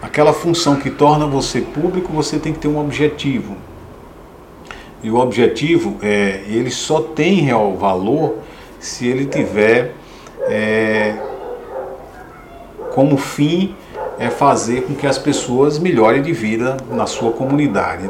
aquela função que torna você público, você tem que ter um objetivo. E o objetivo, é, ele só tem real valor se ele tiver é, como fim é fazer com que as pessoas melhorem de vida na sua comunidade.